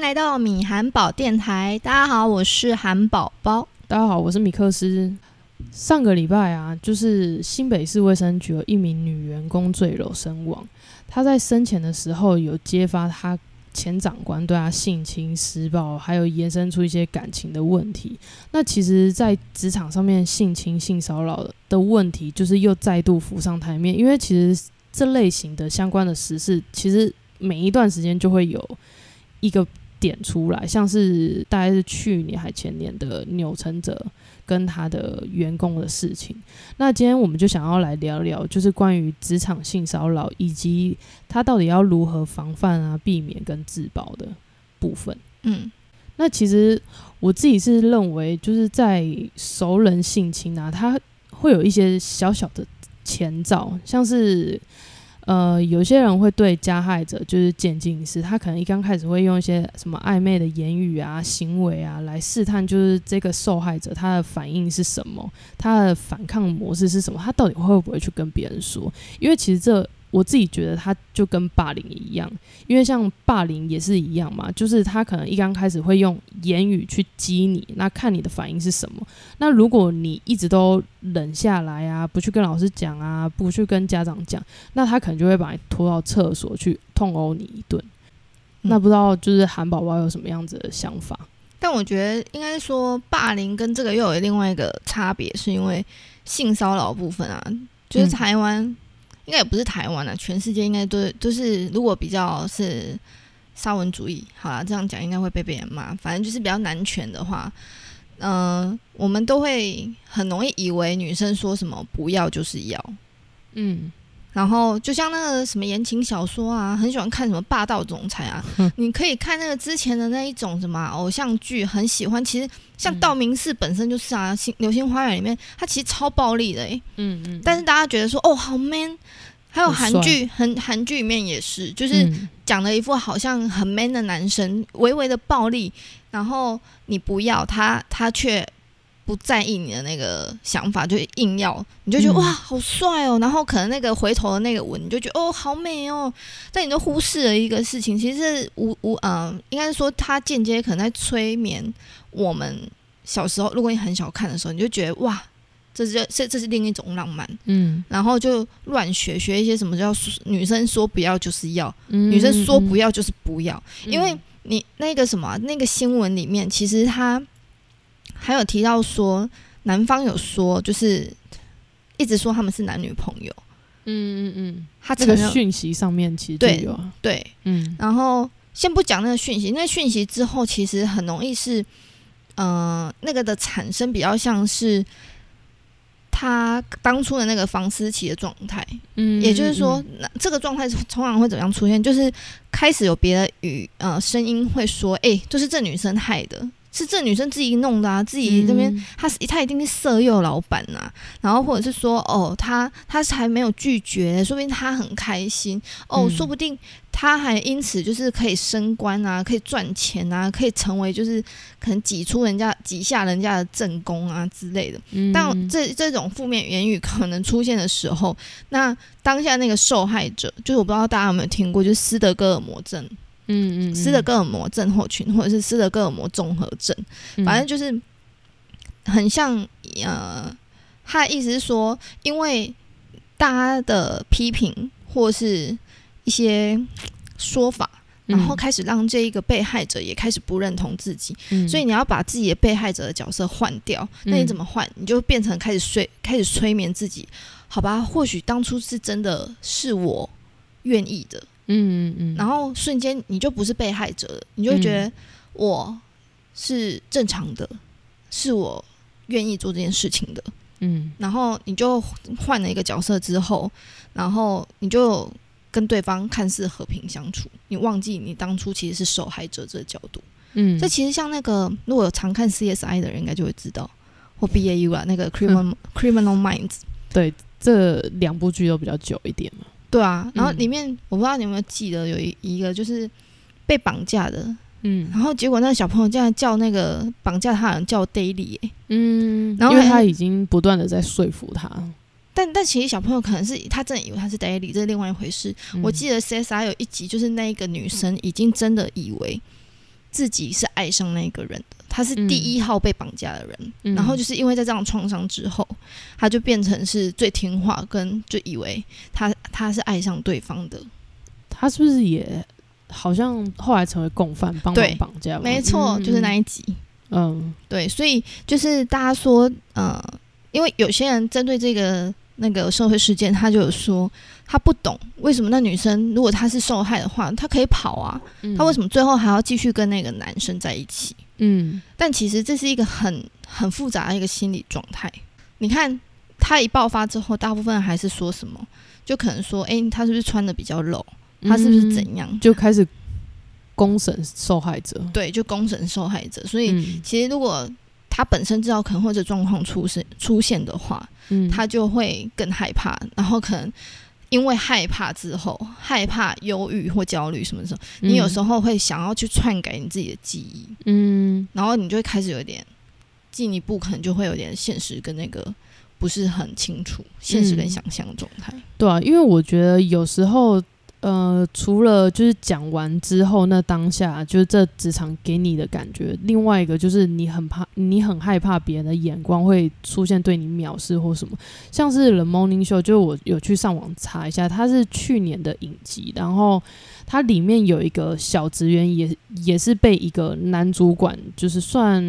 来到米韩宝电台。大家好，我是韩宝宝。大家好，我是米克斯。上个礼拜啊，就是新北市卫生局有一名女员工坠楼身亡。她在生前的时候有揭发她前长官对她性侵、施暴，还有延伸出一些感情的问题。那其实，在职场上面性侵、性骚扰的问题，就是又再度浮上台面。因为其实这类型的相关的实事，其实每一段时间就会有一个点出来，像是大概是去年还前年的钮承泽跟他的员工的事情。那今天我们就想要来聊聊，就是关于职场性骚扰以及他到底要如何防范啊、避免跟自保的部分。嗯那其实我自己是认为，就是在熟人性侵啊，他会有一些小小的前兆，像是呃，有些人会对加害者就是渐进式，他可能一刚开始会用一些什么暧昧的言语啊、行为啊来试探，就是这个受害者他的反应是什么，他的反抗模式是什么，他到底会不会去跟别人说？因为其实这我自己觉得，他就跟霸凌一样，因为像霸凌也是一样嘛，就是他可能一刚开始会用言语去激你，那看你的反应是什么。那如果你一直都忍下来啊，不去跟老师讲啊，不去跟家长讲，那他可能就会把你拖到厕所去痛殴你一顿。那不知道就是韩宝宝有什么样子的想法？但我觉得应该说，霸凌跟这个又有另外一个差别，是因为性骚扰部分啊，就是嗯台湾、应该也不是台湾啊，全世界应该都都是，如果比较是沙文主义，好啦，这样讲应该会被别人骂。反正就是比较男权的话，嗯、我们都会很容易以为女生说什么不要就是要，嗯然后就像那个什么言情小说啊，很喜欢看什么霸道总裁啊，你可以看那个之前的那一种什么啊偶像剧，很喜欢。其实像嗯。道明寺本身就是啊，星流星花园》里面它其实超暴力的、欸，嗯嗯，但是大家觉得说哦好 man，还有韩剧，韩韩剧里面也是，就是嗯。讲了一副好像很 man 的男生，微微的暴力，然后你不要他，他却不在意你的那个想法，就硬要，你就觉得、嗯。哇好帅哦，然后可能那个回头的那个吻，你就觉得哦好美哦，但你都忽视了一个事情，其实是无无嗯、应该是说他间接可能在催眠我们小时候，如果你很小看的时候，你就觉得哇。这是这这是另一种浪漫，嗯。然后就乱学学一些什么叫女生说不要就是要，嗯。女生说不要就是不要，嗯因为你那个什么啊、那个新闻里面，其实他还有提到说，男方有说就是一直说他们是男女朋友，嗯嗯嗯，他这个讯息上面其实有啊，对，嗯。然后先不讲那个讯息，那讯息之后其实很容易是，呃，那个的产生比较像是他当初的那个房思琪的状态，嗯，也就是说，那这个状态通常会怎么样出现？就是开始有别的语呃声音会说，哎、就是这女生害的，是这女生自己弄的啊，自己这边嗯。他是他一定是色诱老板呐、然后或者是说，哦，她她是还没有拒绝，说不定她很开心，哦，嗯。说不定她还因此就是可以升官啊，可以赚钱啊，可以成为就是可能挤出人家挤下人家的正宫啊之类的。嗯。当这这种负面言语可能出现的时候，那当下那个受害者，就是我不知道大家有没有听过，就是斯德哥尔摩症、嗯嗯斯德哥尔摩症候群，或者是斯德哥尔摩综合症，嗯反正就是很像呃，他的意思是说，因为大家的批评或是一些说法。然后开始让这一个被害者也开始不认同自己，嗯所以你要把自己的被害者的角色换掉。那你怎么换？你就变成开始睡，开始催眠自己。好吧，或许当初是真的是我愿意的，嗯嗯嗯，然后瞬间你就不是被害者了，你就会觉得我是正常的，是我愿意做这件事情的。嗯然后你就换了一个角色之后，然后你就跟对方看似和平相处，你忘记你当初其实是受害者这个角度。嗯，这其实像那个，如果有常看 CSI 的人应该就会知道，或 BAU 啊，那个 Criminal、Criminal Minds，对这两部剧都比较久一点嘛。对啊。然后嗯里面、我不知道你有没有记得有一一个就是被绑架的，嗯然后结果那个小朋友竟然叫那个绑架他的人叫 Daily，、欸、嗯，然后因为他已经不断的在说服他。但但其实小朋友可能是他真的以为他是 Daily，这是另外一回事。嗯我记得 CSR 有一集就是那一个女生已经真的以为自己是爱上那个人的，他是第一号被绑架的人。嗯然后就是因为在这样创伤之后，他就变成是最听话，跟就以为他他是爱上对方的。他是不是也好像后来成为共犯，帮对忙绑架？没错，嗯就是那一集。嗯对，所以就是大家说，呃，因为有些人针对这个那个社会事件，他就有说他不懂为什么那女生如果她是受害的话，她可以跑啊，嗯，她为什么最后还要继续跟那个男生在一起？嗯但其实这是一个很很复杂的一个心理状态。你看他一爆发之后，大部分还是说什么，就可能说，诶，他是不是穿的比较露？他是不是嗯怎样？就开始公审受害者？对，就公审受害者。所以嗯其实如果他本身知道可能会这状况出现出现的话，嗯他就会更害怕，然后可能因为害怕之后，害怕、忧郁或焦虑什么的时候，你有时候候会想要去篡改你自己的记忆，嗯然后你就会开始有点进一步，可能就会有点现实跟那个不是很清楚，现实跟嗯想象的状态。对啊，因为我觉得有时候。呃，除了就是讲完之后，那当下就是这职场给你的感觉，另外一个就是你很怕，你很害怕别人的眼光会出现对你藐视或什么。像是《The Morning Show》，就我有去上网查一下，它是去年的影集，然后它里面有一个小职员也也是被一个男主管就是算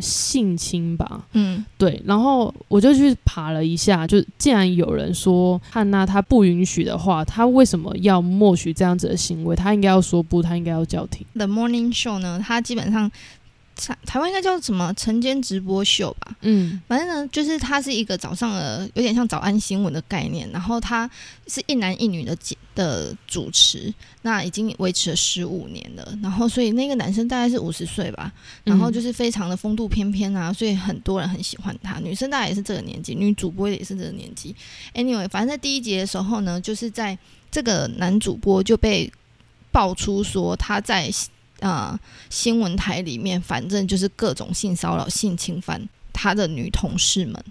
性侵吧，嗯对，然后我就去爬了一下，就既然有人说汉娜她不允许的话，她为什么要默许这样子的行为？她应该要说不，她应该要叫停。，The Morning Show 呢，它基本上台台湾应该叫什么晨间直播秀吧。嗯反正呢，就是它是一个早上的，有点像早安新闻的概念。然后它是一男一女的节的主持，那已经维持了十五年了。然后所以那个男生大概是五十岁吧，然后就是非常的风度翩翩啊，所以很多人很喜欢他。女生大概也是这个年纪，女主播也是这个年纪。Anyway，反正在第一集的时候呢，就是在这个男主播就被爆出说他在呃新闻台里面，反正就是各种性骚扰、性侵犯他的女同事们，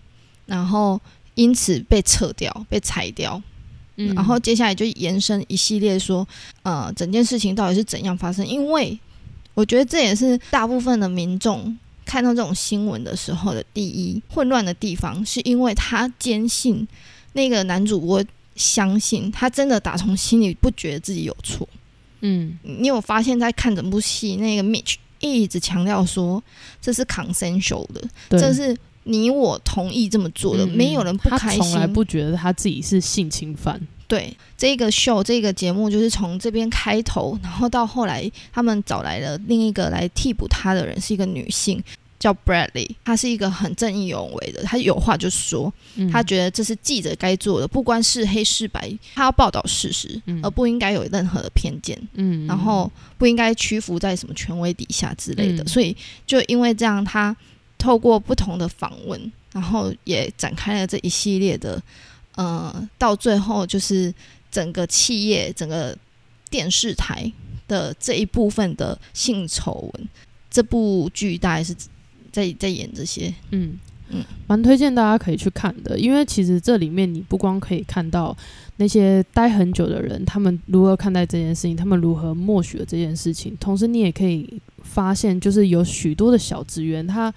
然后因此被撤掉、被裁掉。嗯然后接下来就延伸一系列说，呃，整件事情到底是怎样发生？因为我觉得这也是大部分的民众看到这种新闻的时候的第一混乱的地方，是因为他坚信那个男主播相信他真的打从心里不觉得自己有错。嗯你有发现，在看整部戏，那个 Mitch 一直强调说这是 consensual 的，这是你我同意这么做的，嗯没有人不开心。从来不觉得他自己是性侵犯。对这个秀这个节目，就是从这边开头，然后到后来他们找来了另一个来替补他的人，是一个女性。叫 Bradley，他是一个很正义勇为的，他有话就说，嗯她觉得这是记者该做的，不管是黑是白，他要报道事实，嗯而不应该有任何的偏见。嗯，然后不应该屈服在什么权威底下之类的。嗯所以就因为这样，他透过不同的访问，然后也展开了这一系列的，呃，到最后就是整个企业、整个电视台的这一部分的性丑闻。这部剧大概是在在演这些，嗯嗯嗯，蛮推荐大家可以去看的，因为其实这里面你不光可以看到那些待很久的人，他们如何看待这件事情，他们如何默许了这件事情，同时你也可以发现，就是有许多的小职员，他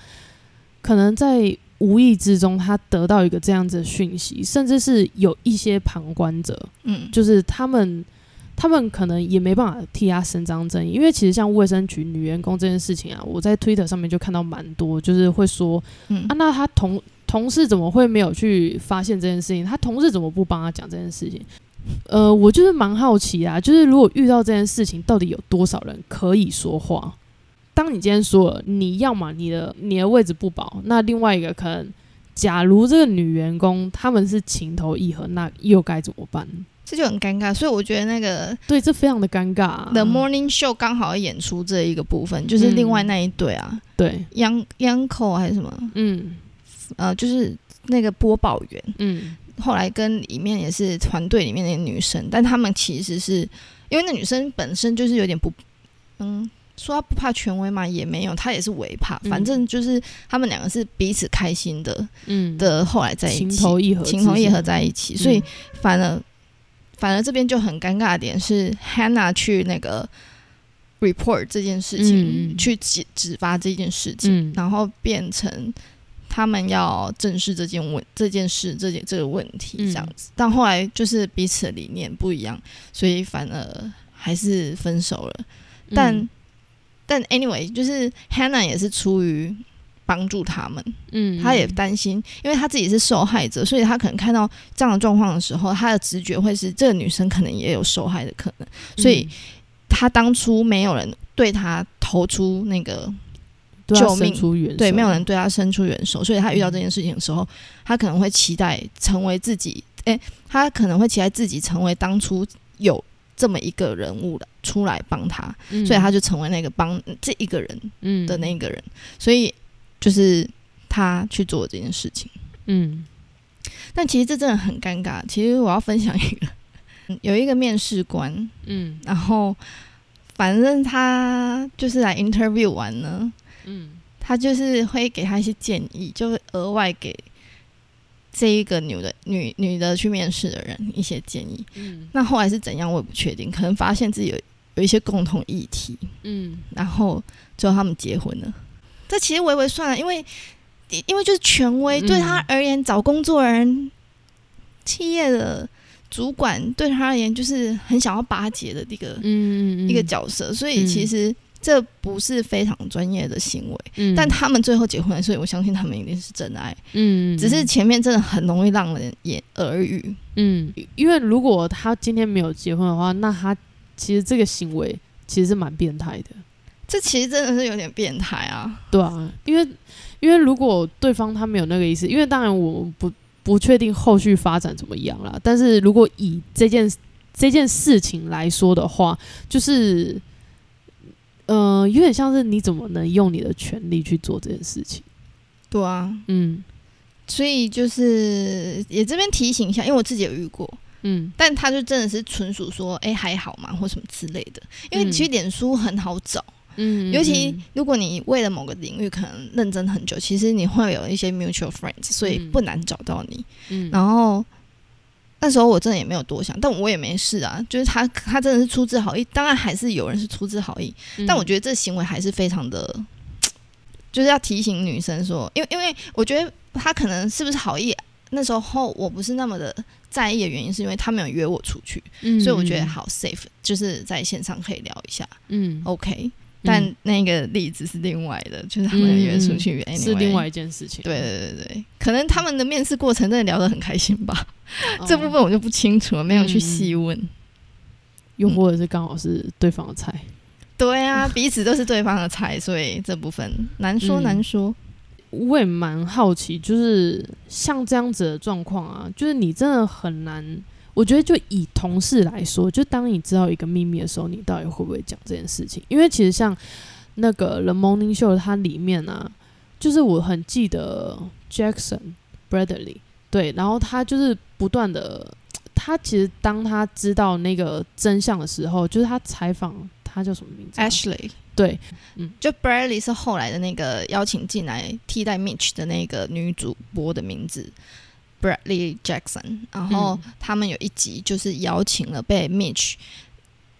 可能在无意之中，他得到一个这样子的讯息，甚至是有一些旁观者，嗯，就是他们。他们可能也没办法替他伸张正义，因为其实像卫生局女员工这件事情啊，我在 Twitter 上面就看到蛮多，就是会说嗯啊，那他同同事怎么会没有去发现这件事情？他同事怎么不帮他讲这件事情？呃，我就是蛮好奇啊，就是如果遇到这件事情，到底有多少人可以说话？当你今天说了，你要么你的你的位置不保，那另外一个可能，假如这个女员工他们是情投意合，那又该怎么办？这就很尴尬。所以我觉得那个对，这非常的尴尬、啊。The Morning Show 刚好演出这一个部分，就是另外那一对啊，对，央央口还是什么，嗯。呃，就是那个播报员，嗯。后来跟里面也是团队里面的女生，但他们其实是因为那女生本身就是有点不，嗯，说她不怕权威嘛，也没有，她也是违怕，嗯反正就是他们两个是彼此开心的嗯。的，后来在一情起，投意合，情投意合在一起，所以嗯。反而反而这边就很尴尬的点是 Hannah 去那个 report 这件事情，去指指发这件事情，嗯然后变成他们要正视这件问这件事这件这个问题嗯这样子。但后来就是彼此的理念不一样，所以反而还是分手了。但、嗯但 anyway，就是 Hannah 也是出于帮助他们，嗯，他也担心，因为他自己是受害者，所以他可能看到这样的状况的时候，他的直觉会是这个女生可能也有受害的可能，所以他当初没有人对他投出那个救命对，没有人对他伸出援手，所以他遇到这件事情的时候，他可能会期待成为自己，诶、他可能会期待自己成为当初有这么一个人物的出来帮他，嗯，所以他就成为那个帮这一个人嗯。的那个人，所以就是他去做这件事情。嗯但其实这真的很尴尬。其实我要分享一个，有一个面试官，嗯然后反正他就是来 interview 完呢，嗯他就是会给他一些建议，就是额外给这一个女的女女的去面试的人一些建议。嗯那后来是怎样，我也不确定，可能发现自己有有一些共同议题，嗯然后最后他们结婚了。这其实微微算了，因为因为就是权威，嗯对他而言，找工作的人、企业的主管对他而言，就是很想要巴结的一个、一个角色，所以其实这不是非常专业的行为。嗯，但他们最后结婚了，所以我相信他们一定是真爱。嗯只是前面真的很容易让人言耳语。嗯，因为如果他今天没有结婚的话，那他其实这个行为其实是蛮变态的。这其实真的是有点变态啊！对啊，因为因为如果对方他没有那个意思，因为当然我不不确定后续发展怎么样啦。但是如果以这件这件事情来说的话，就是呃，有点像是你怎么能用你的权利去做这件事情？对啊，嗯所以就是也这边提醒一下，因为我自己有遇过，嗯但他就真的是纯属说，哎、还好嘛，或什么之类的。因为嗯其实脸书很好找，嗯，尤其如果你为了某个领域可能认真很久，其实你会有一些 mutual friends，所以嗯不难找到你。嗯。然后那时候我真的也没有多想，但我也没事啊，就是他他真的是出自好意，当然还是有人是出自好意，嗯。但我觉得这行为还是非常的，就是要提醒女生说，因为因为我觉得他可能是不是好意，那时候我不是那么的在意的原因，是因为他没有约我出去，嗯。所以我觉得好 safe，就是在线上可以聊一下嗯，，OK。但那个例子是另外的，就是他们约出去、嗯 anyway 是另外一件事情。对对对对，可能他们的面试过程真的聊得很开心吧，哦这部分我就不清楚了，没有去细问。又或者是刚好是对方的菜。对啊，彼此都是对方的菜，所以这部分难说嗯难说。我也蛮好奇，就是像这样子的状况啊，就是你真的很难。我觉得就以同事来说，就当你知道一个秘密的时候，你到底会不会讲这件事情？因为其实像那个《The Morning Show》，它里面啊，就是我很记得 Jackson Bradley 对，然后他就是不断的，他其实当他知道那个真相的时候，就是他采访他叫什么名字啊、Ashley 对，嗯。就 Bradley 是后来的那个邀请进来替代 Mitch 的那个女主播的名字，Bradley Jackson。然后嗯他们有一集就是邀请了被 Mitch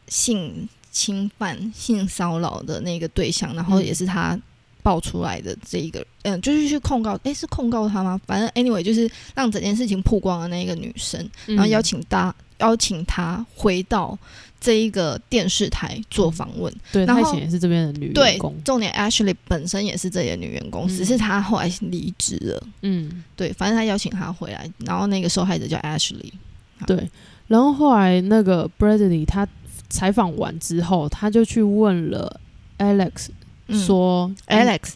性侵犯、性骚扰的那个对象，然后嗯也是他爆出来的这一个，嗯、就是去控告，诶，是控告他吗？反正 anyway 就是让整件事情曝光的那个女生，然后邀请大邀请他回到这一个电视台做访问。对，然后他以前也是这边的女员工，，重点 Ashley 本身也是这里的女员工，嗯只是她后来离职了。嗯，对，反正他邀请她回来，然后那个受害者叫 Ashley。对。然后后来那个 Bradley 他采访完之后，他就去问了 Alex 嗯说、Alex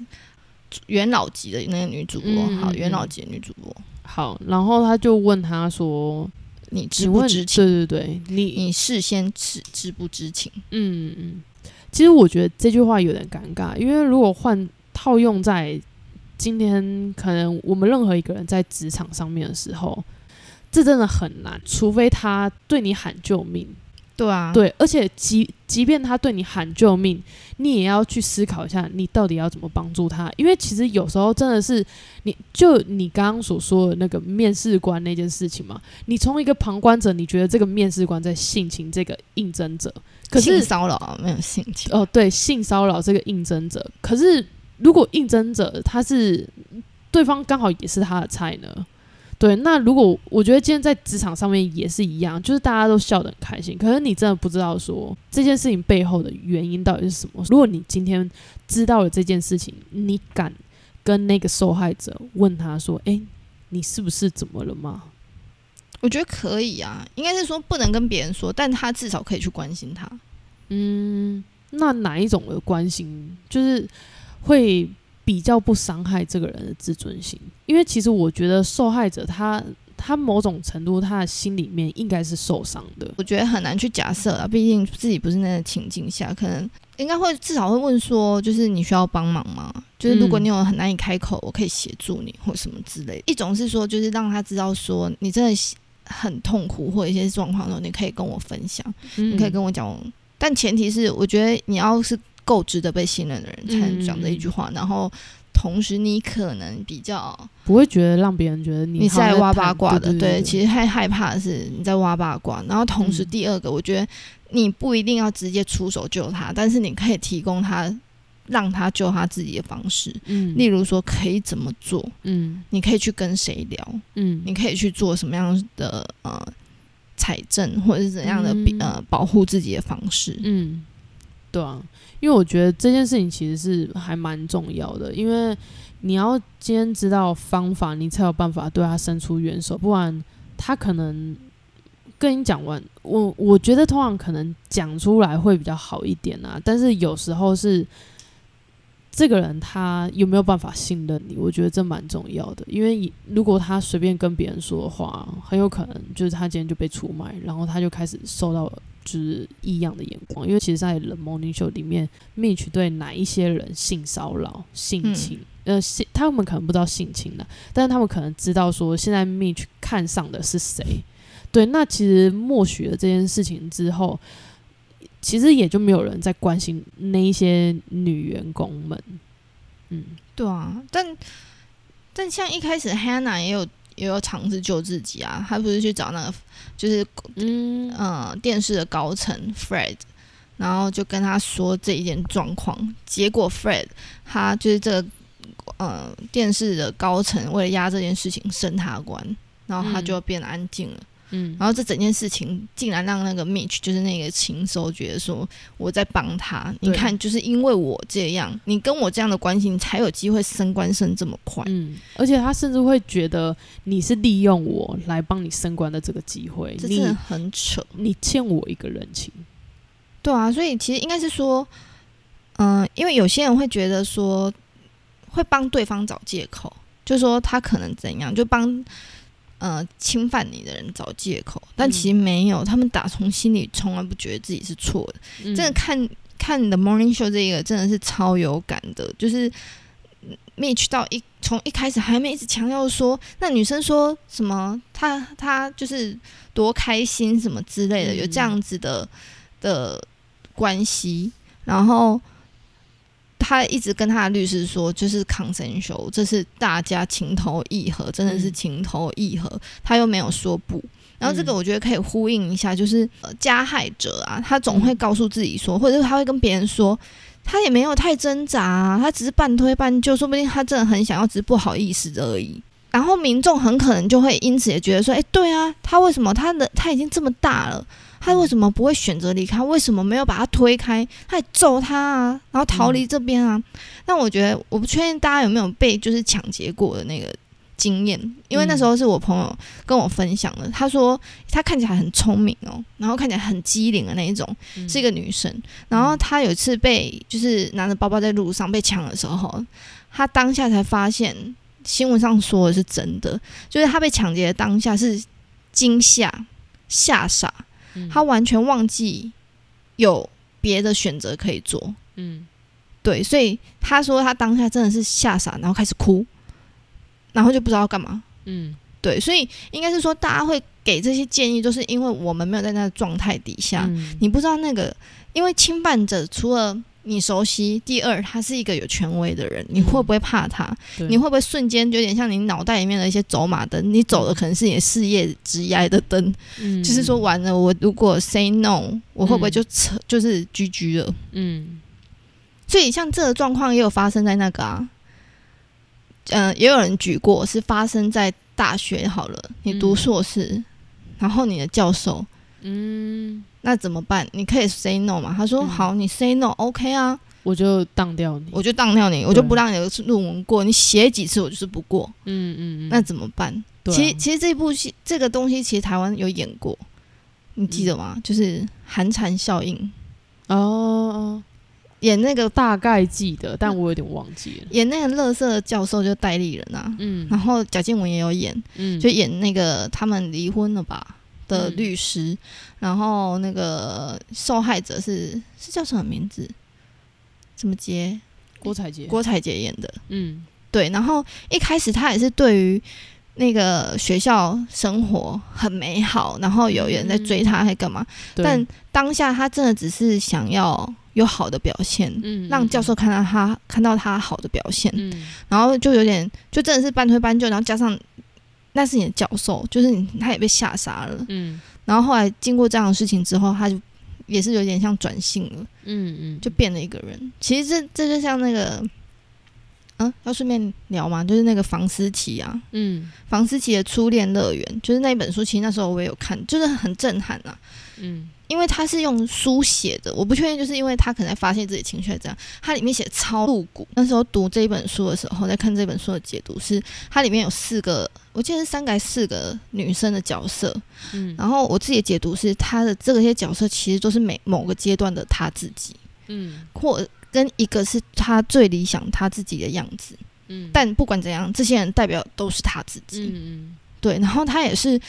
元老级的那个女主播，好，元老级的女主播，好，然后他就问他说你：“知请问，不知情？对对对，你你事先知知不知情？嗯嗯，其实我觉得这句话有点尴尬，因为如果换套用在今天，可能我们任何一个人在职场上面的时候，这真的很难，除非他对你喊救命，对啊，对，而且即即便他对你喊救命，你也要去思考一下，你到底要怎么帮助他。因为其实有时候真的是，你就你刚刚所说的那个面试官那件事情嘛，你从一个旁观者，你觉得这个面试官在性侵这个应征者，可性是骚扰没有性侵，哦，对，性骚扰这个应征者，可是如果应征者他是对方刚好也是他的菜呢？对，那如果我觉得今天在职场上面也是一样，就是大家都笑得很开心，可是你真的不知道说这件事情背后的原因到底是什么。如果你今天知道了这件事情，你敢跟那个受害者问他说：“诶，你是不是怎么了吗我觉得可以啊，应该是说不能跟别人说，但他至少可以去关心他。？”嗯，那哪一种的关心就是会比较不伤害这个人的自尊心？因为其实我觉得受害者他他某种程度他的心里面应该是受伤的。我觉得很难去假设啊，毕竟自己不是那个情境下，可能应该会至少会问说，就是你需要帮忙吗？就是如果你有很难以开口，我可以协助你或什么之类的。一种是说，就是让他知道说你真的很痛苦或一些状况的时候，你可以跟我分享，嗯你可以跟我讲。但前提是，我觉得你要是够值得被信任的人，才能讲这一句话。然后，同时你可能比较不会觉得让别人觉得你你是在挖八卦的，谈对对，其实害害怕的是你在挖八卦。然后同时嗯第二个，我觉得你不一定要直接出手救他，但是你可以提供他让他救他自己的方式，嗯。例如说可以怎么做，嗯。你可以去跟谁聊，嗯。你可以去做什么样的呃财政或者是怎样的、嗯。呃保护自己的方式。嗯，对啊，因为我觉得这件事情其实是还蛮重要的，因为你要先知道方法，你才有办法对他伸出援手，不然他可能跟你讲完，我我觉得通常可能讲出来会比较好一点啊，但是有时候是。这个人他有没有办法信任你？我觉得这蛮重要的，因为如果他随便跟别人说的话，很有可能就是他今天就被出卖，然后他就开始受到就是异样的眼光。因为其实，在《The Morning Show》里面，Mitch 对哪一些人性骚扰、性侵，呃，性他们可能不知道性侵的，但是他们可能知道说现在 Mitch 看上的是谁。对，那其实默许了这件事情之后，其实也就没有人在关心那一些女员工们。嗯对啊，但但像一开始 Hannah 也有也有尝试救自己啊，她不是去找那个就是嗯呃电视的高层 Fred，然后就跟他说这一件状况，结果 Fred 他就是这个呃电视的高层为了压这件事情升他官，然后他嗯就变得安静了。嗯然后这整件事情竟然让那个 Mitch 就是那个禽兽觉得说我在帮他，你看就是因为我这样，你跟我这样的关系，你才有机会升官升这么快。嗯，而且他甚至会觉得你是利用我来帮你升官的这个机会，这真的很扯。你欠我一个人情。对啊，所以其实应该是说，嗯、因为有些人会觉得说，会帮对方找借口，就说他可能怎样，就帮呃侵犯你的人找借口，但嗯其实没有，他们打从心里从来不觉得自己是错的。嗯真的看看你的 Morning Show 这个真的是超有感的，就是。Mitch 到一从一开始还没一直强调说，那女生说什么，她她就是多开心什么之类的，嗯有这样子的的关系，然后他一直跟他的律师说，就是 consensual，这是大家情投意合，真的是嗯情投意合，他又没有说不。然后这个嗯我觉得可以呼应一下，就是、呃、加害者啊，他总嗯会告诉自己说，或者是他会跟别人说，他也没有太挣扎、啊，他只是半推半就，说不定他真的很想要，只是不好意思而已。然后民众很可能就会因此也觉得说，哎，对啊，他为什么他的他已经这么大了，他为什么不会选择离开？为什么没有把他推开？他还揍他啊，然后逃离这边啊？但我觉得我不确定大家有没有被就是抢劫过的那个经验，因为那时候是我朋友跟我分享的，他说他看起来很聪明哦，然后看起来很机灵的那一种，嗯是一个女生。然后她有一次被就是拿着包包在路上被抢的时候，她当下才发现新闻上说的是真的，就是她被抢劫的当下是惊吓、吓傻，嗯。她完全忘记有别的选择可以做。嗯。对，所以他说他当下真的是吓傻，然后开始哭，然后就不知道要干嘛。嗯。对，所以应该是说大家会给这些建议，都是因为我们没有在那个状态底下，嗯。你不知道那个，因为侵犯者除了你熟悉，第二他是一个有权威的人，你会不会怕他？对你会不会瞬间有点像你脑袋里面的一些走马灯？你走的可能是你的事业职业的灯，嗯就是说完了，我如果 say no，我会不会嗯就扯就是居居了？嗯所以像这个状况也有发生在那个啊，呃，也有人举过是发生在大学好了，你读嗯硕士，然后你的教授。嗯，那怎么办？你可以 say no 嘛？他说、嗯好，你 say no，OK、啊，我就当掉你。我就当掉你，我就不让你的论文过。你写几次，我就是不过。嗯嗯嗯，那怎么办？其实其实这部戏这个东西，其实台湾有演过，你记得吗？就是寒蝉效应，哦哦，演那个大概记得，但我有点忘记了。演那个乐色教授就戴立人啊，嗯然后贾静雯也有演，嗯，就演那个他们离婚了吧的嗯律师，然后那个受害者是是叫什么名字？什么杰？郭采洁。郭采洁演的。嗯对，然后一开始他也是对于那个学校生活很美好，然后有人在追他，还干嘛？对但当下他真的只是想要有好的表现，嗯让教授看到他看到他好的表现，嗯然后就有点就真的是半推半就，然后加上那是你的教授，就是你他也被吓傻了。嗯然后后来经过这样的事情之后，他就也是有点像转性了，嗯嗯，就变了一个人。其实这这就像那个。嗯，要顺便聊嘛，就是那个房思琪啊，嗯房思琪的初恋乐园，就是那一本书，其实那时候我也有看，就是很震撼啊。嗯因为他是用书写的，我不确定，就是因为他可能在发泄自己情绪，这样，它里面写超露骨。那时候读这一本书的时候，在看这本书的解读是，它里面有四个，我记得是三个还是四个女生的角色，嗯然后我自己的解读是，他的这些角色其实都是每某个阶段的他自己，嗯或跟一个是他最理想他自己的样子。嗯，但不管怎样，这些人代表都是他自己。嗯对，然后他也是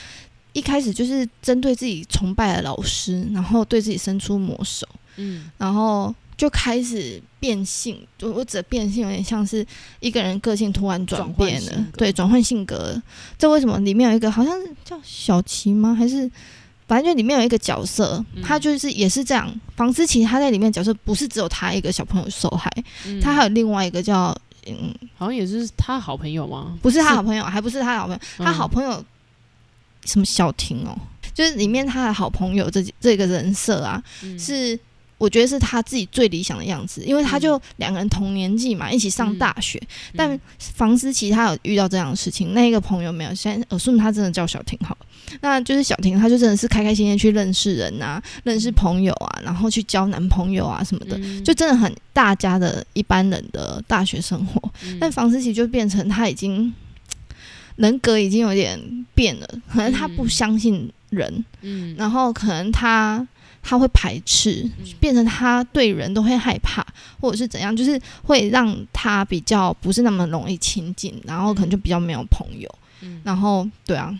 一开始就是针对自己崇拜的老师，然后对自己伸出魔手，嗯然后就开始变性。就我指的变性有点像是一个人个性突然转变了对，转换性格了。这为什么里面有一个好像是叫小琪吗？还是？反正就里面有一个角色，嗯他就是也是这样。房思琪他在里面角色不是只有他一个小朋友受害，嗯，他还有另外一个叫嗯，好像也是他好朋友吗？不是他好朋友，还不是他好朋友，他嗯好朋友什么小婷哦，就是里面他的好朋友这这个人设啊，嗯是我觉得是他自己最理想的样子，因为他就两个人同年纪嘛，一起上大学。但房思琪她有遇到这样的事情，那一个朋友没有，现在耳顺他真的叫小婷好了。那就是小婷，她就真的是开开心心去认识人啊，认识朋友啊，然后去交男朋友啊什么的，嗯就真的很大家的一般人的大学生活。嗯但房思琪就变成他已经人格已经有点变了，可能他不相信人，嗯。然后可能他他会排斥，嗯。变成他对人都会害怕，或者是怎样，就是会让他比较不是那么容易亲近，然后可能就比较没有朋友，嗯。然后对啊。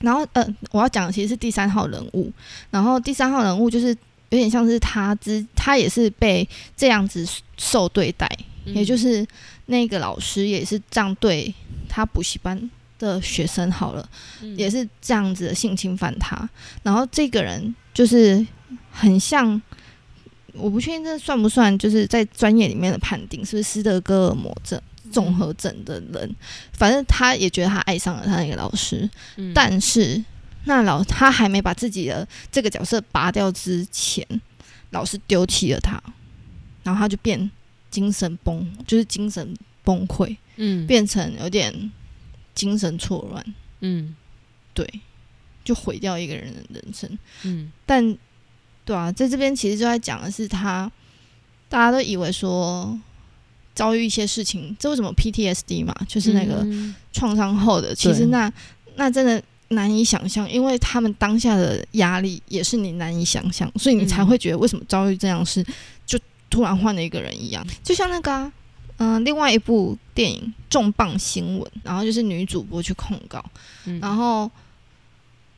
然后，呃，我要讲的其实是第三号人物。然后第三号人物就是有点像是他之，他也是被这样子受对待，嗯。也就是那个老师也是这样对他补习班的学生好了，嗯也是这样子的性侵犯他。然后这个人就是很像，我不确定这算不算，就是在专业里面的判定是不是斯德哥尔摩症综合症的人。反正他也觉得他爱上了他那个老师，嗯但是那老他还没把自己的这个角色拔掉之前，老师丢弃了他，然后他就变精神崩，就是精神崩溃，嗯。变成有点精神错乱，嗯。对，就毁掉一个人的人生。嗯。但对啊，在这边其实就在讲的是他，大家都以为说遭遇一些事情，这为什么 PTSD 嘛，就是那个嗯。创伤后的，其实那那真的难以想象，因为他们当下的压力也是你难以想象，所以你才嗯。会觉得为什么遭遇这样的事就突然换了一个人一样，就像那个啊。嗯、另外一部电影《重磅新闻》，然后就是女主播去控告，嗯。然后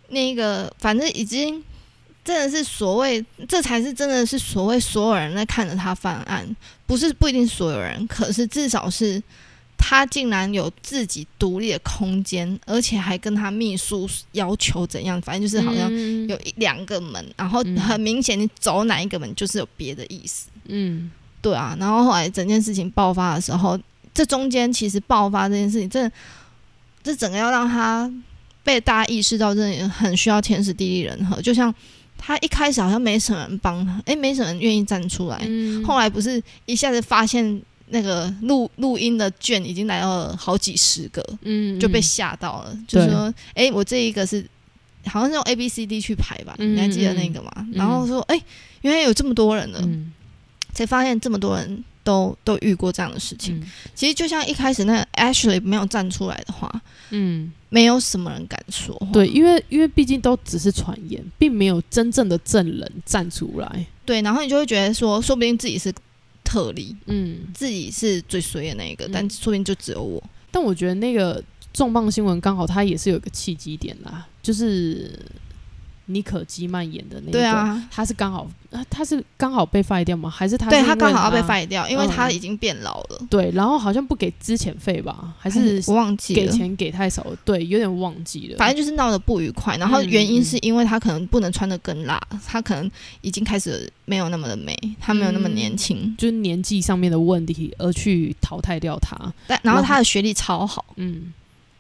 那个反正已经真的是所谓，这才是真的是所谓所有人在看着他犯案，不是不一定所有人，可是至少是他竟然有自己独立的空间，而且还跟他秘书要求怎样，反正就是好像嗯。有一两个门，然后嗯很明显你走哪一个门就是有别的意思。嗯对啊，然后后来整件事情爆发的时候，这中间其实爆发这件事情，这这整个要让他被大家意识到，真的很需要天时地利人和。就像他一开始好像没什么人帮他，诶，没什么人愿意站出来，嗯后来不是一下子发现那个录录音的卷已经来到了好几十个，嗯就被吓到了，就说，诶，我这一个是。好像是用 A B C D 去排吧，嗯你还记得那个吗？然后说，哎，原来有这么多人了，嗯才发现这么多人都都遇过这样的事情。嗯其实就像一开始那个 Ashley 没有站出来的话，嗯，没有什么人敢说。对，因为因为毕竟都只是传言，并没有真正的证人站出来。对，然后你就会觉得说，说不定自己是特例，嗯，自己是最衰的那一个，嗯但说不定就只有我。但我觉得那个重磅新闻刚好它也是有一个契机点啦，就是妮可基曼演的那个，对，啊，他是刚好啊他是刚好被 fire 掉吗？还是他对他刚好要被他 fire 掉，因为他嗯已经变老了，对，然后好像不给资遣费吧，还是我忘记了。给钱给太少了？对，有点忘记了。反正就是闹得不愉快，然后嗯原因嗯是因为他可能不能穿的更辣，他可能已经开始没有那么的美，他没有那么年嗯轻，就是年纪上面的问题而去淘汰掉他，但然后他的学历超好，嗯，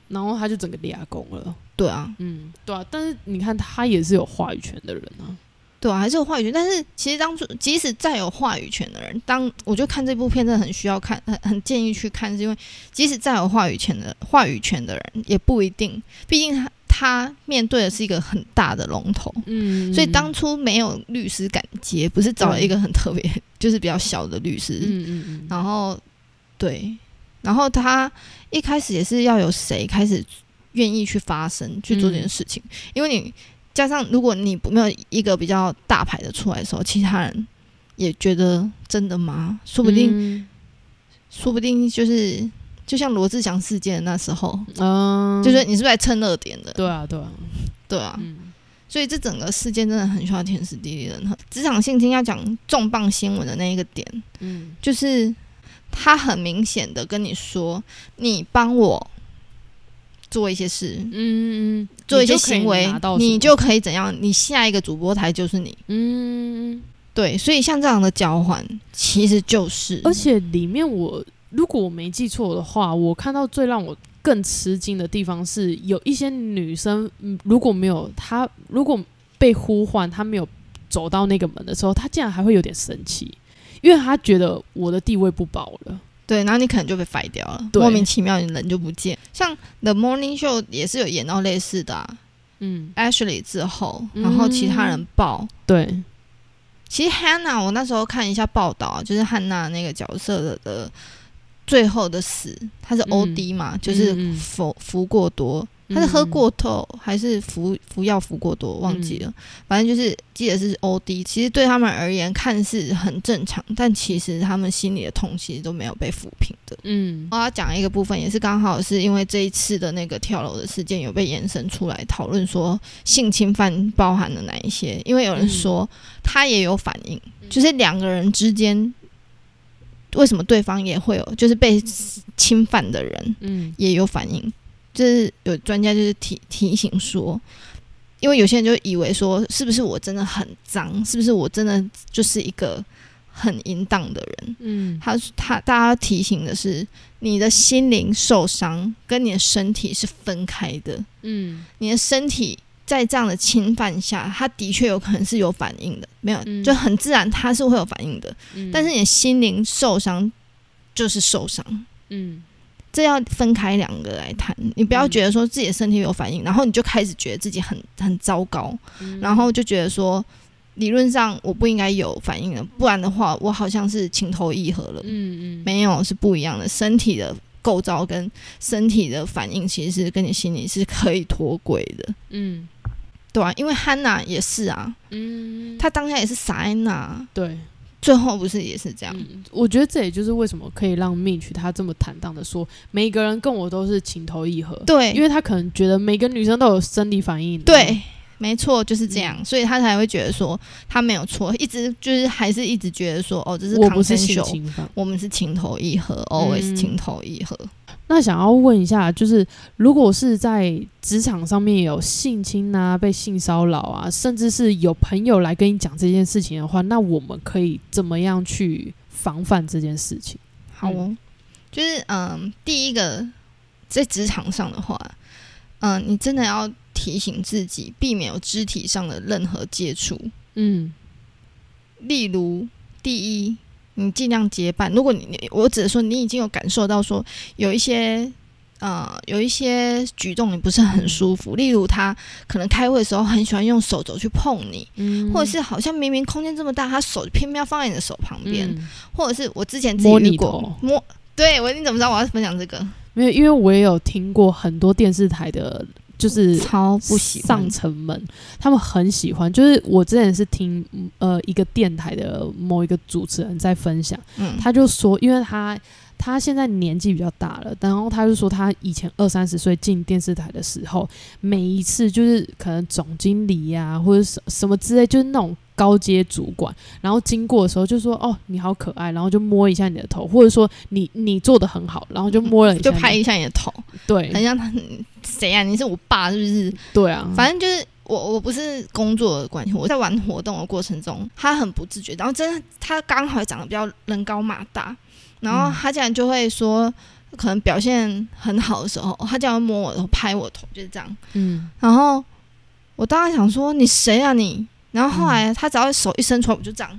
然后他就整个俩工了，对啊，嗯，对啊，但是你看他也是有话语权的人啊，对啊，还是有话语权。但是其实当初即使再有话语权的人，当我就看这部片真的很需要看，很很建议去看，是因为即使再有话语权的话语权的人，也不一定，毕竟他他面对的是一个很大的龙头。嗯，所以当初没有律师敢接，不是找了一个很特别，就是比较小的律师，嗯嗯嗯，然后对，然后他一开始也是要有谁开始愿意去发声去做这件事情，因为你加上如果你不没有一个比较大牌的出来的时候，其他人也觉得真的吗？说不定，嗯说不定就是就像罗志祥事件那时候，嗯，就是你是不是来蹭热点的？对啊对啊，对啊，嗯所以这整个事件真的很需要天时地利人和。职场性侵要讲重磅新闻的那一个点，嗯就是他很明显的跟你说，你帮我做一些事，嗯嗯，做一些行为你就可以怎样？你下一个主播台就是你。嗯，对，所以像这样的交换，其实就是，而且里面我如果我没记错的话，我看到最让我更吃惊的地方是，有一些女生，嗯，如果没有她，如果被呼唤，她没有走到那个门的时候，她竟然还会有点生气，因为他觉得我的地位不保了。对，然后你可能就被 fire 掉了，莫名其妙你人就不见。像 The Morning Show 也是有演到类似的、啊、嗯，，Ashley 之后，然后其他人爆。对，其实 Hannah，我那时候看一下报道啊，就是汉娜那个角色的的最后的死，她是 OD 嘛，就是服服过多，她是喝过头还是服服药服过多，忘记了，反正就是记得是 OD。其实对他们而言看似很正常，但其实他们心里的痛其实都没有被抚平的。嗯。我要讲一个部分，也是刚好是因为这一次的那个跳楼的事件有被延伸出来讨论，说性侵犯包含了哪一些？因为有人说他也有反应，就是两个人之间为什么对方也会有，就是被侵犯的人嗯。也有反应，就是有专家就是提提醒说。因为有些人就以为说，是不是我真的很脏？是不是我真的就是一个很淫荡的人？嗯他他大家提醒的是，你的心灵受伤跟你的身体是分开的。嗯你的身体在这样的侵犯下，它的确有可能是有反应的，没有、嗯就很自然，它是会有反应的。嗯，但是你的心灵受伤就是受伤，嗯这要分开两个来谈。你不要嗯觉得说自己的身体有反应，然后你就开始觉得自己很很糟糕，嗯然后就觉得说。理论上我不应该有反应的，不然的话我好像是情投意合了。嗯嗯没有是不一样的，身体的构造跟身体的反应其实是跟你心里是可以脱轨的，嗯对啊，因为汉娜也是啊，嗯，她当下也是傻安娜，对。最后不是也是这样？嗯，我觉得这也就是为什么可以让 Mitch 他这么坦荡的说，每一个人跟我都是情投意合，对，因为他可能觉得每个女生都有生理反应。对，没错，就是这嗯样，所以他才会觉得说他没有错，一直就是还是一直觉得说哦，这是我不是性犯。我们是情投意合，always 嗯情投意合。那想要问一下，就是如果是在职场上面有性侵啊、被性骚扰啊，甚至是有朋友来跟你讲这件事情的话，那我们可以怎么样去防范这件事情？好哦，就是嗯，第一个在职场上的话，嗯，你真的要提醒自己，避免有肢体上的任何接触。嗯例如，第一，你尽量结伴。如果你你我只是说你已经有感受到说有一些呃有一些举动你不是很舒服，例如他可能开会的时候很喜欢用手肘去碰你，嗯或者是好像明明空间这么大，他手偏偏要放在你的手旁边，嗯或者是我之前自己摸你遇过头摸。对我，你怎么知道我要分享这个？没有，因为我也有听过很多电视台的，就是超不喜欢上层们，他们很喜欢。就是我之前是听呃一个电台的某一个主持人在分享，嗯，他就说，因为他他现在年纪比较大了，然后他就说他以前二三十岁进电视台的时候，每一次就是可能总经理呀、或者什什么之类，就是那种高阶主管，然后经过的时候就说哦你好可爱，然后就摸一下你的头，或者说你你做的很好，然后就摸了一下你，就拍一下你的头，对很像他谁啊？你是我爸是不是？对啊，反正就是我，我不是工作的关系，我在玩活动的过程中，他很不自觉，然后真的他刚好长得比较人高马大，然后嗯他竟然就会说，可能表现很好的时候，他竟然摸我的头，拍我头，就是这样。嗯然后我当时想说，你谁啊你？然后后来他只要手一伸出来，我就这样，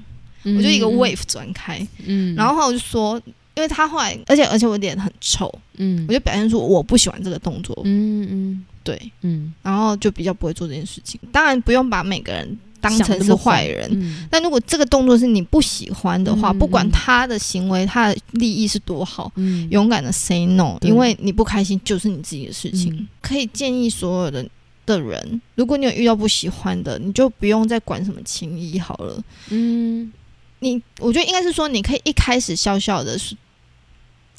我就一个嗯。wave 转开，嗯，然后后来我就说。因为他后来，而且而且我脸很臭，嗯。我就表现出我不喜欢这个动作，嗯嗯。对，嗯，然后就比较不会做这件事情。当然不用把每个人当成是坏人，嗯。但如果这个动作是你不喜欢的话，嗯不管他的行为、他的利益是多好，嗯。勇敢的 say no，因为你不开心就是你自己的事情。嗯。可以建议所有的的人，如果你有遇到不喜欢的，你就不用再管什么情谊好了。嗯。你我觉得应该是说，你可以一开始笑笑的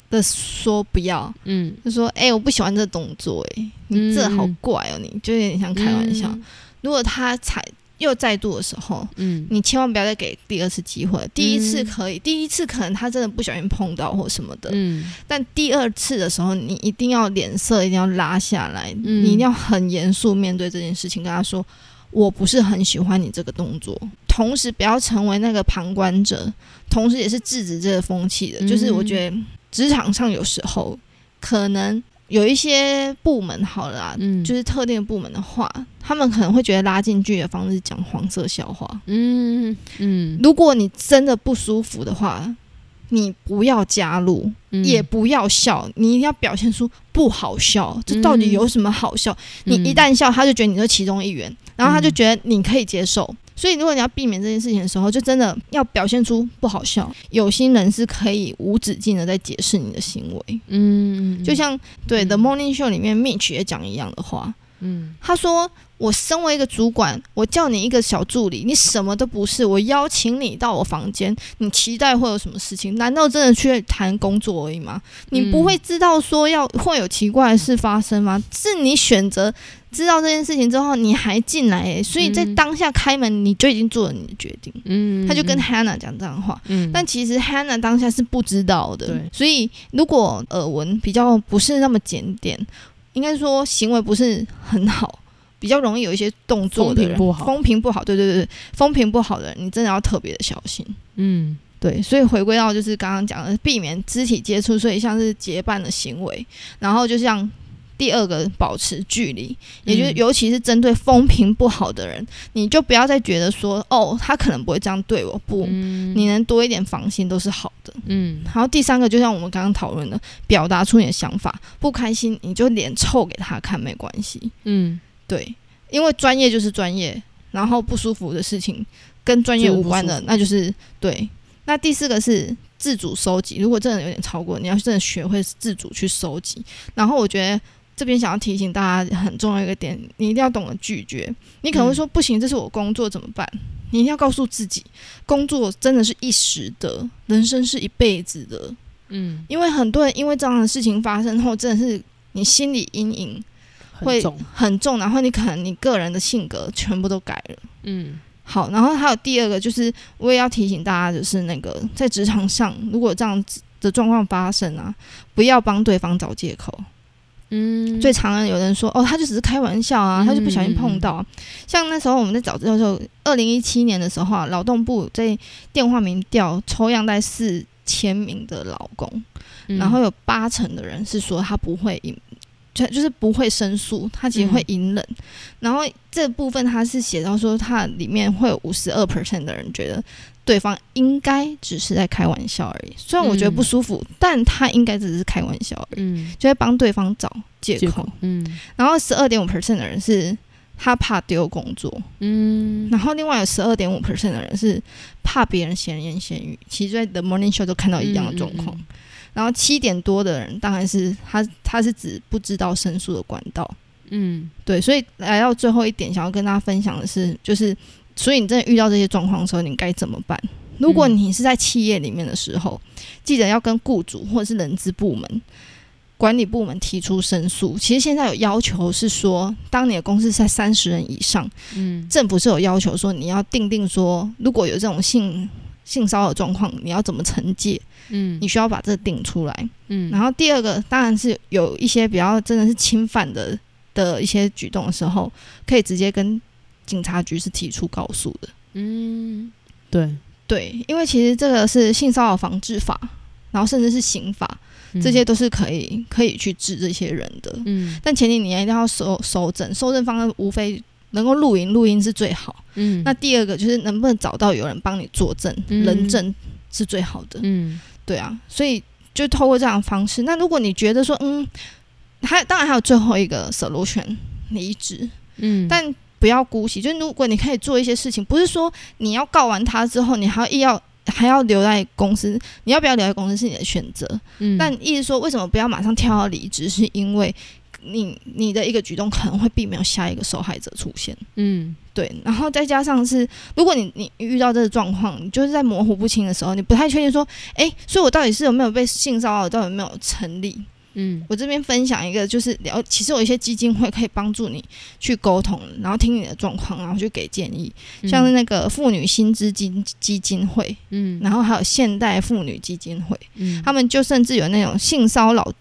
的说不要，嗯，就说哎、我不喜欢这动作、哎，你这好怪哦、你就有点像开玩笑。如果他踩又再度的时候，嗯，你千万不要再给第二次机会。第一次嗯可以，第一次可能他真的不小心碰到或什么的，嗯但第二次的时候，你一定要脸色一定要拉下来，嗯你一定要很严肃面对这件事情，跟他说。我不是很喜欢你这个动作，同时不要成为那个旁观者，同时也是制止这个风气的。嗯就是我觉得职场上有时候可能有一些部门好了就是特定的部门的话，他们可能会觉得拉近距离的方式讲黄色笑话。嗯嗯，如果你真的不舒服的话，你不要加入，嗯也不要笑，你一定要表现出不好笑。这到底有什么好笑？你一旦笑，他就觉得你是其中一员，然后他就觉得你可以接受。所以，如果你要避免这件事情的时候，就真的要表现出不好笑。有心人是可以无止境的在解释你的行为，嗯，就像对《嗯 The Morning Show》里面 Mitch 也讲一样的话。嗯他说：“我身为一个主管，我叫你一个小助理，你什么都不是。我邀请你到我房间，你期待会有什么事情？难道真的去谈工作而已吗？你不会知道说要会有奇怪的事发生吗？是你选择知道这件事情之后，你还进来、欸，所以在嗯当下开门，你就已经做了你的决定。嗯，他就跟 Hannah 讲这样的话，嗯，但其实 Hannah 当下是不知道的对，所以如果耳闻比较不是那么检点，应该说行为不是很好，比较容易有一些动作的人风评不好风评不好，对对对，风评不好的人，你真的要特别的小心。嗯对，所以回归到就是刚刚讲的，避免肢体接触，所以像是结伴的行为，然后就像第二个保持距离，也就是嗯尤其是针对风评不好的人，你就不要再觉得说哦，他可能不会这样对我，不，嗯你能多一点防心都是好的。嗯然后第三个，就像我们刚刚讨论的，表达出你的想法，不开心你就脸臭给他看，没关系。嗯对，因为专业就是专业，然后不舒服的事情跟专业无关的那就是对。那第四个是自主收集，如果真的有点超过，你要真的学会自主去收集。然后我觉得这边想要提醒大家很重要一个点，你一定要懂得拒绝。你可能会说、不行，这是我工作怎么办？你一定要告诉自己，工作真的是一时的，人生是一辈子的。嗯，因为很多人因为这样的事情发生后，真的是你心理阴影会很重，然后你可能你个人的性格全部都改了。嗯好，然后还有第二个就是，我也要提醒大家，就是那个在职场上，如果这样子的状况发生啊，不要帮对方找借口。嗯，最常有人说，哦，他就只是开玩笑啊，他就不小心碰到。像那时候我们在找资料的时候，二零一七年的时候啊，劳动部在电话民调抽样在四千名的劳工，嗯然后有八成的人是说他不会隐，就就是不会申诉，他其实会隐忍。然后这部分他是写到说，他里面会有五十二 percent 的人觉得对方应该只是在开玩笑而已。虽然我觉得不舒服，但他应该只是开玩笑而已，嗯就会帮对方找借口。借口，嗯然后十二点五 percent 的人是他怕丢工作，嗯然后另外有十二点五 percent 的人是怕别人闲言闲语。其实，在 The Morning Show 都看到一样的状况。嗯然后七点多的人，当然是他，他是指不知道申诉的管道。嗯对，所以来到最后一点，想要跟大家分享的是，就是所以你真的遇到这些状况的时候，你该怎么办？如果你是在企业里面的时候，记得要跟雇主或者是人资部门、管理部门提出申诉。其实现在有要求是说，当你的公司在三十人以上，嗯政府是有要求说，你要定定说，如果有这种性性骚扰状况，你要怎么惩戒？嗯你需要把这定出来。嗯，然后第二个当然是有一些比较真的是侵犯的的一些举动的时候，可以直接跟警察局是提出告诉的。嗯对对，因为其实这个是性骚扰防治法，然后甚至是刑法，这些都是可以可以去治这些人的。嗯但前提你一定要收收证，收证方案无非能够录音，录音是最好。嗯那第二个就是能不能找到有人帮你作证，嗯人证是最好的。嗯对啊，所以就透过这样的方式。那如果你觉得说，嗯，还当然还有最后一个 solution 离职，嗯，但不要姑息。就是如果你可以做一些事情，不是说你要告完他之后，你还要硬要还要留在公司，你要不要留在公司是你的选择。嗯但意思说，为什么不要马上跳到离职，是因为你你的一个举动可能会避免下一个受害者出现。嗯。对，然后再加上是，如果你你遇到这个状况，你就是在模糊不清的时候，你不太确定说，诶，所以我到底是有没有被性骚扰，到底有没有成立？嗯。我这边分享一个，就是聊，其实有一些基金会可以帮助你去沟通，然后听你的状况，然后去给建议，像是那个妇女薪资金基金会，嗯。然后还有现代妇女基金会，嗯。他们就甚至有那种性骚扰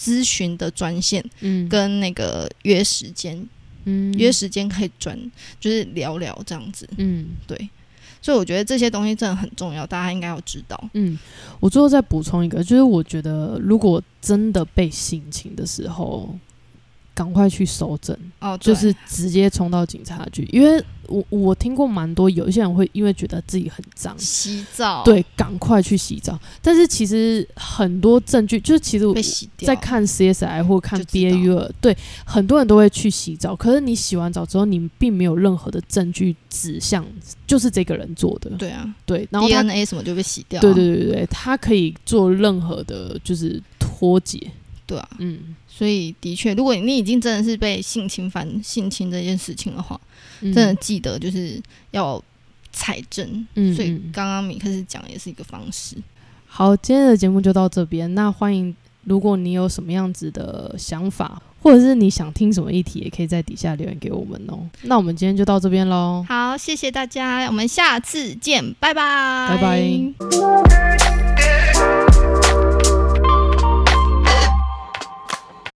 咨询的专线，嗯。跟那个约时间，嗯。约时间可以转，就是聊聊这样子。嗯。对，所以我觉得这些东西真的很重要，大家应该要知道。嗯，我最后再补充一个，就是我觉得如果真的被性侵的时候，赶快去搜证，哦，就是直接冲到警察局，因为我我听过蛮多，有一些人会因为觉得自己很脏。洗澡，对，赶快去洗澡。但是其实很多证据，就是其实在看 CSI 或看 BAU，对，很多人都会去洗澡。可是你洗完澡之后，你并没有任何的证据指向就是这个人做的。对啊对，然后他，DNA 什么就被洗掉、啊，对对对对，他可以做任何的，就是脱节。对啊，嗯，所以的确，如果你已经真的是被性侵犯、性侵这件事情的话，嗯真的记得就是要采证。所以嗯嗯刚刚米克斯讲也是一个方式。好，今天的节目就到这边。那欢迎，如果你有什么样子的想法，或者是你想听什么议题，也可以在底下留言给我们哦。那我们今天就到这边喽。好，谢谢大家，我们下次见，拜拜，拜拜。